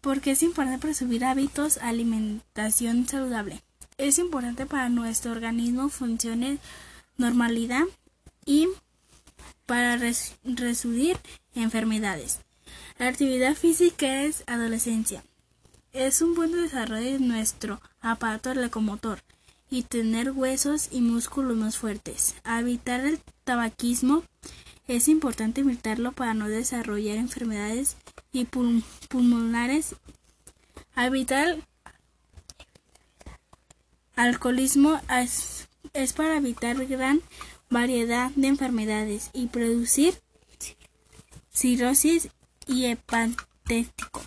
porque es importante para subir hábitos alimentación saludable. Es importante para nuestro organismo funcione normalidad y para resolver enfermedades. La actividad física es adolescencia. Es un buen desarrollo de nuestro aparato locomotor y tener huesos y músculos más fuertes. Evitar el tabaquismo es importante evitarlo para no desarrollar enfermedades y pulmonares. Evitar alcoholismo es, es para evitar gran variedad de enfermedades y producir cirrosis y hepatético.